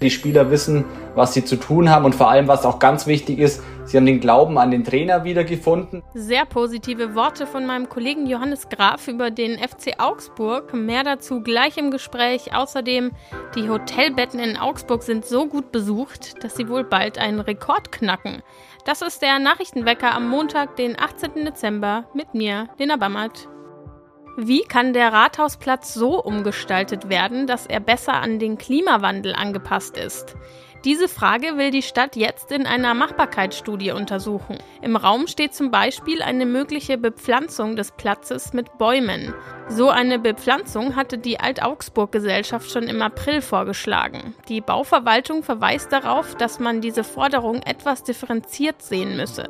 Die Spieler wissen, was sie zu tun haben und vor allem, was auch ganz wichtig ist, sie haben den Glauben an den Trainer wiedergefunden. Sehr positive Worte von meinem Kollegen Johannes Graf über den FC Augsburg. Mehr dazu gleich im Gespräch. Außerdem, die Hotelbetten in Augsburg sind so gut besucht, dass sie wohl bald einen Rekord knacken. Das ist der Nachrichtenwecker am Montag, den 18. Dezember mit mir, Lena Bammert. Wie kann der Rathausplatz so umgestaltet werden, dass er besser an den Klimawandel angepasst ist? Diese Frage will die Stadt jetzt in einer Machbarkeitsstudie untersuchen. Im Raum steht zum Beispiel eine mögliche Bepflanzung des Platzes mit Bäumen. So eine Bepflanzung hatte die Alt-Augsburg-Gesellschaft schon im April vorgeschlagen. Die Bauverwaltung verweist darauf, dass man diese Forderung etwas differenziert sehen müsse.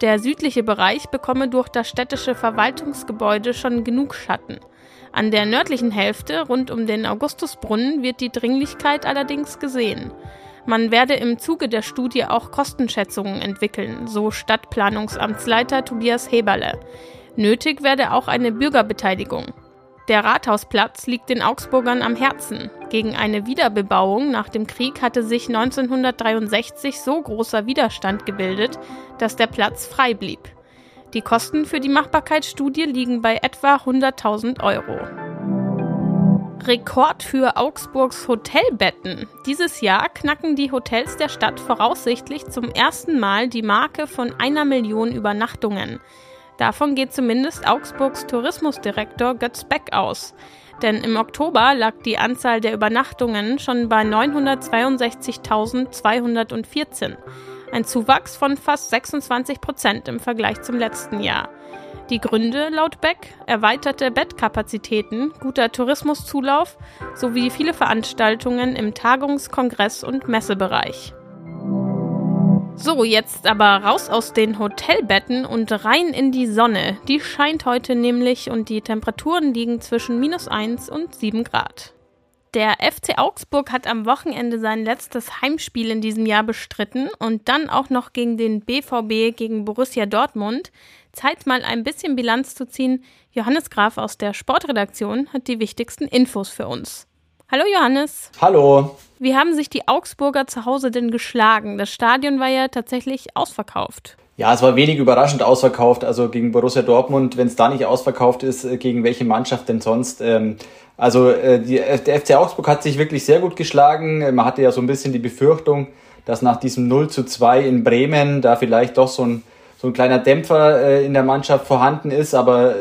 Der südliche Bereich bekomme durch das städtische Verwaltungsgebäude schon genug Schatten. An der nördlichen Hälfte rund um den Augustusbrunnen wird die Dringlichkeit allerdings gesehen. Man werde im Zuge der Studie auch Kostenschätzungen entwickeln, so Stadtplanungsamtsleiter Tobias Heberle. Nötig werde auch eine Bürgerbeteiligung. Der Rathausplatz liegt den Augsburgern am Herzen. Gegen eine Wiederbebauung nach dem Krieg hatte sich 1963 so großer Widerstand gebildet, dass der Platz frei blieb. Die Kosten für die Machbarkeitsstudie liegen bei etwa 100.000 Euro. Rekord für Augsburgs Hotelbetten. Dieses Jahr knacken die Hotels der Stadt voraussichtlich zum ersten Mal die Marke von einer Million Übernachtungen. Davon geht zumindest Augsburgs Tourismusdirektor Götz Beck aus. Denn im Oktober lag die Anzahl der Übernachtungen schon bei 962.214. Ein Zuwachs von fast 26 Prozent im Vergleich zum letzten Jahr. Die Gründe laut Beck erweiterte Bettkapazitäten, guter Tourismuszulauf sowie viele Veranstaltungen im Tagungs-, Kongress- und Messebereich. So, jetzt aber raus aus den Hotelbetten und rein in die Sonne. Die scheint heute nämlich und die Temperaturen liegen zwischen minus 1 und 7 Grad. Der FC Augsburg hat am Wochenende sein letztes Heimspiel in diesem Jahr bestritten und dann auch noch gegen den BVB gegen Borussia Dortmund. Zeit mal ein bisschen Bilanz zu ziehen. Johannes Graf aus der Sportredaktion hat die wichtigsten Infos für uns. Hallo Johannes. Hallo. Wie haben sich die Augsburger zu Hause denn geschlagen? Das Stadion war ja tatsächlich ausverkauft. Ja, es war wenig überraschend ausverkauft. Also gegen Borussia Dortmund, wenn es da nicht ausverkauft ist, äh, gegen welche Mannschaft denn sonst? Ähm, also äh, die, der FC Augsburg hat sich wirklich sehr gut geschlagen. Man hatte ja so ein bisschen die Befürchtung, dass nach diesem 0 zu 2 in Bremen da vielleicht doch so ein, so ein kleiner Dämpfer äh, in der Mannschaft vorhanden ist. Aber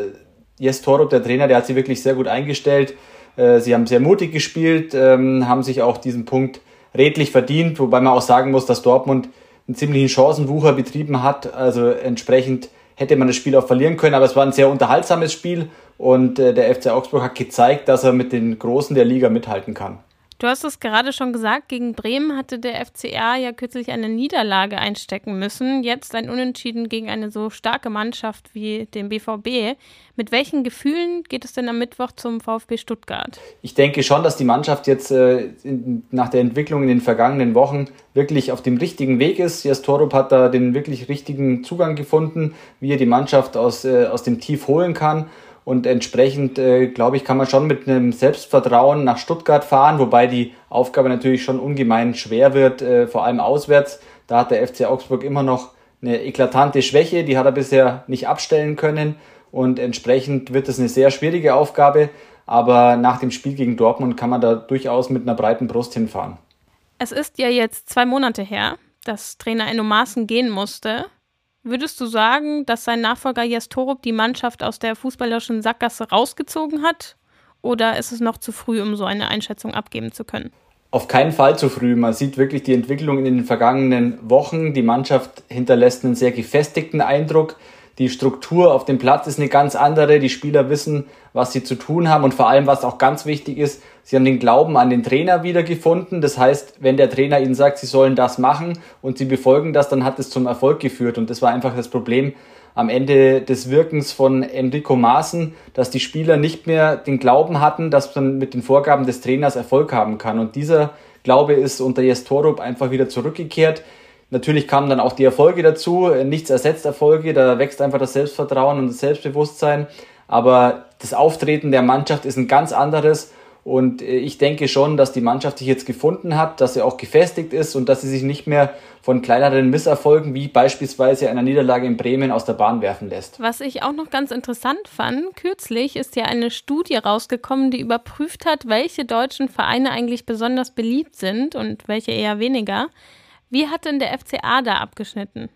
Jes Torup, der Trainer, der hat sie wirklich sehr gut eingestellt. Äh, sie haben sehr mutig gespielt, ähm, haben sich auch diesen Punkt redlich verdient, wobei man auch sagen muss, dass Dortmund einen ziemlichen Chancenwucher betrieben hat. Also entsprechend hätte man das Spiel auch verlieren können, aber es war ein sehr unterhaltsames Spiel und äh, der FC Augsburg hat gezeigt, dass er mit den Großen der Liga mithalten kann. Du hast es gerade schon gesagt, gegen Bremen hatte der FCA ja kürzlich eine Niederlage einstecken müssen. Jetzt ein Unentschieden gegen eine so starke Mannschaft wie den BVB. Mit welchen Gefühlen geht es denn am Mittwoch zum VfB Stuttgart? Ich denke schon, dass die Mannschaft jetzt äh, in, nach der Entwicklung in den vergangenen Wochen wirklich auf dem richtigen Weg ist. Jas Torup hat da den wirklich richtigen Zugang gefunden, wie er die Mannschaft aus, äh, aus dem Tief holen kann. Und entsprechend, äh, glaube ich, kann man schon mit einem Selbstvertrauen nach Stuttgart fahren, wobei die Aufgabe natürlich schon ungemein schwer wird, äh, vor allem auswärts. Da hat der FC Augsburg immer noch eine eklatante Schwäche, die hat er bisher nicht abstellen können. Und entsprechend wird es eine sehr schwierige Aufgabe. Aber nach dem Spiel gegen Dortmund kann man da durchaus mit einer breiten Brust hinfahren. Es ist ja jetzt zwei Monate her, dass Trainer Enno Maaßen gehen musste. Würdest du sagen, dass sein Nachfolger Jes Torup die Mannschaft aus der fußballerischen Sackgasse rausgezogen hat? Oder ist es noch zu früh, um so eine Einschätzung abgeben zu können? Auf keinen Fall zu früh. Man sieht wirklich die Entwicklung in den vergangenen Wochen. Die Mannschaft hinterlässt einen sehr gefestigten Eindruck. Die Struktur auf dem Platz ist eine ganz andere. Die Spieler wissen, was sie zu tun haben und vor allem, was auch ganz wichtig ist, sie haben den Glauben an den Trainer wiedergefunden. Das heißt, wenn der Trainer ihnen sagt, sie sollen das machen und sie befolgen das, dann hat es zum Erfolg geführt. Und das war einfach das Problem am Ende des Wirkens von Enrico Maaßen, dass die Spieler nicht mehr den Glauben hatten, dass man mit den Vorgaben des Trainers Erfolg haben kann. Und dieser Glaube ist unter Jes Torup einfach wieder zurückgekehrt. Natürlich kamen dann auch die Erfolge dazu. Nichts ersetzt Erfolge. Da wächst einfach das Selbstvertrauen und das Selbstbewusstsein. Aber das Auftreten der Mannschaft ist ein ganz anderes. Und äh, ich denke schon, dass die Mannschaft sich jetzt gefunden hat, dass sie auch gefestigt ist und dass sie sich nicht mehr von kleineren Misserfolgen wie beispielsweise einer Niederlage in Bremen aus der Bahn werfen lässt. Was ich auch noch ganz interessant fand, kürzlich ist ja eine Studie rausgekommen, die überprüft hat, welche deutschen Vereine eigentlich besonders beliebt sind und welche eher weniger. Wie hat denn der FCA da abgeschnitten?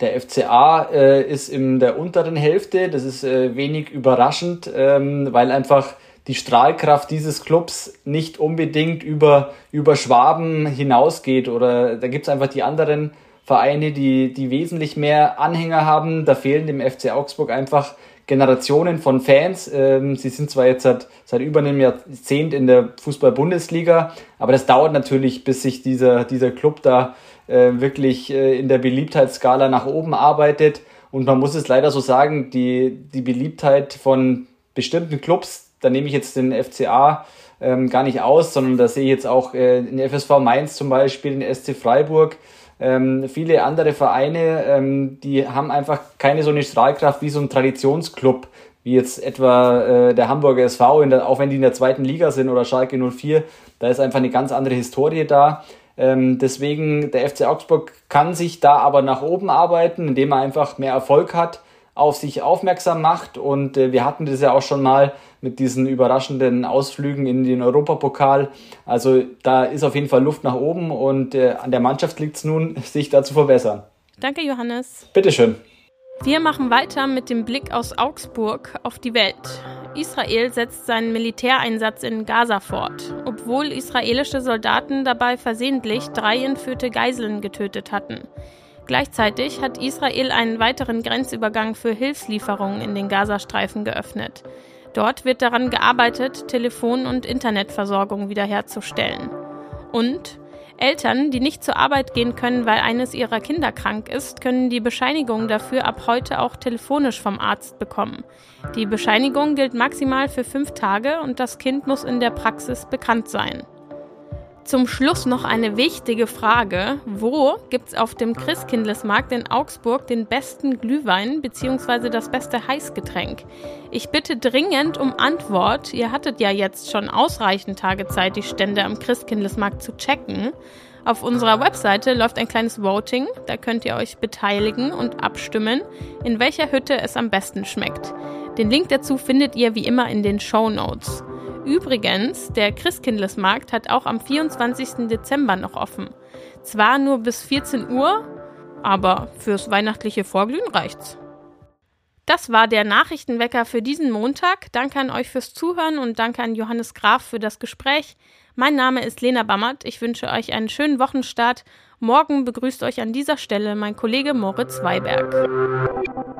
Der FCA äh, ist in der unteren Hälfte, das ist äh, wenig überraschend, ähm, weil einfach die Strahlkraft dieses Clubs nicht unbedingt über, über Schwaben hinausgeht oder da gibt es einfach die anderen Vereine, die, die wesentlich mehr Anhänger haben. Da fehlen dem FC Augsburg einfach Generationen von Fans. Ähm, sie sind zwar jetzt seit, seit über einem Jahrzehnt in der Fußball-Bundesliga, aber das dauert natürlich, bis sich dieser, dieser Club da äh, wirklich äh, in der Beliebtheitsskala nach oben arbeitet. Und man muss es leider so sagen, die, die Beliebtheit von bestimmten Clubs, da nehme ich jetzt den FCA ähm, gar nicht aus, sondern da sehe ich jetzt auch äh, den FSV Mainz zum Beispiel, den SC Freiburg, ähm, viele andere Vereine, ähm, die haben einfach keine so eine Strahlkraft wie so ein Traditionsclub, wie jetzt etwa äh, der Hamburger SV, der, auch wenn die in der zweiten Liga sind oder Schalke 04, da ist einfach eine ganz andere Historie da. Ähm, deswegen, der FC Augsburg kann sich da aber nach oben arbeiten, indem er einfach mehr Erfolg hat, auf sich aufmerksam macht. Und äh, wir hatten das ja auch schon mal mit diesen überraschenden Ausflügen in den Europapokal. Also da ist auf jeden Fall Luft nach oben und äh, an der Mannschaft liegt es nun, sich da zu verbessern. Danke, Johannes. Bitteschön. Wir machen weiter mit dem Blick aus Augsburg auf die Welt. Israel setzt seinen Militäreinsatz in Gaza fort, obwohl israelische Soldaten dabei versehentlich drei entführte Geiseln getötet hatten. Gleichzeitig hat Israel einen weiteren Grenzübergang für Hilfslieferungen in den Gazastreifen geöffnet. Dort wird daran gearbeitet, Telefon- und Internetversorgung wiederherzustellen. Und Eltern, die nicht zur Arbeit gehen können, weil eines ihrer Kinder krank ist, können die Bescheinigung dafür ab heute auch telefonisch vom Arzt bekommen. Die Bescheinigung gilt maximal für fünf Tage und das Kind muss in der Praxis bekannt sein. Zum Schluss noch eine wichtige Frage. Wo gibt es auf dem Christkindlesmarkt in Augsburg den besten Glühwein bzw. das beste Heißgetränk? Ich bitte dringend um Antwort. Ihr hattet ja jetzt schon ausreichend Tage Zeit, die Stände am Christkindlesmarkt zu checken. Auf unserer Webseite läuft ein kleines Voting. Da könnt ihr euch beteiligen und abstimmen, in welcher Hütte es am besten schmeckt. Den Link dazu findet ihr wie immer in den Show Notes. Übrigens, der Christkindlesmarkt hat auch am 24. Dezember noch offen. Zwar nur bis 14 Uhr, aber fürs weihnachtliche Vorglühen reicht's. Das war der Nachrichtenwecker für diesen Montag. Danke an euch fürs Zuhören und danke an Johannes Graf für das Gespräch. Mein Name ist Lena Bammert. Ich wünsche euch einen schönen Wochenstart. Morgen begrüßt euch an dieser Stelle mein Kollege Moritz Weiberg.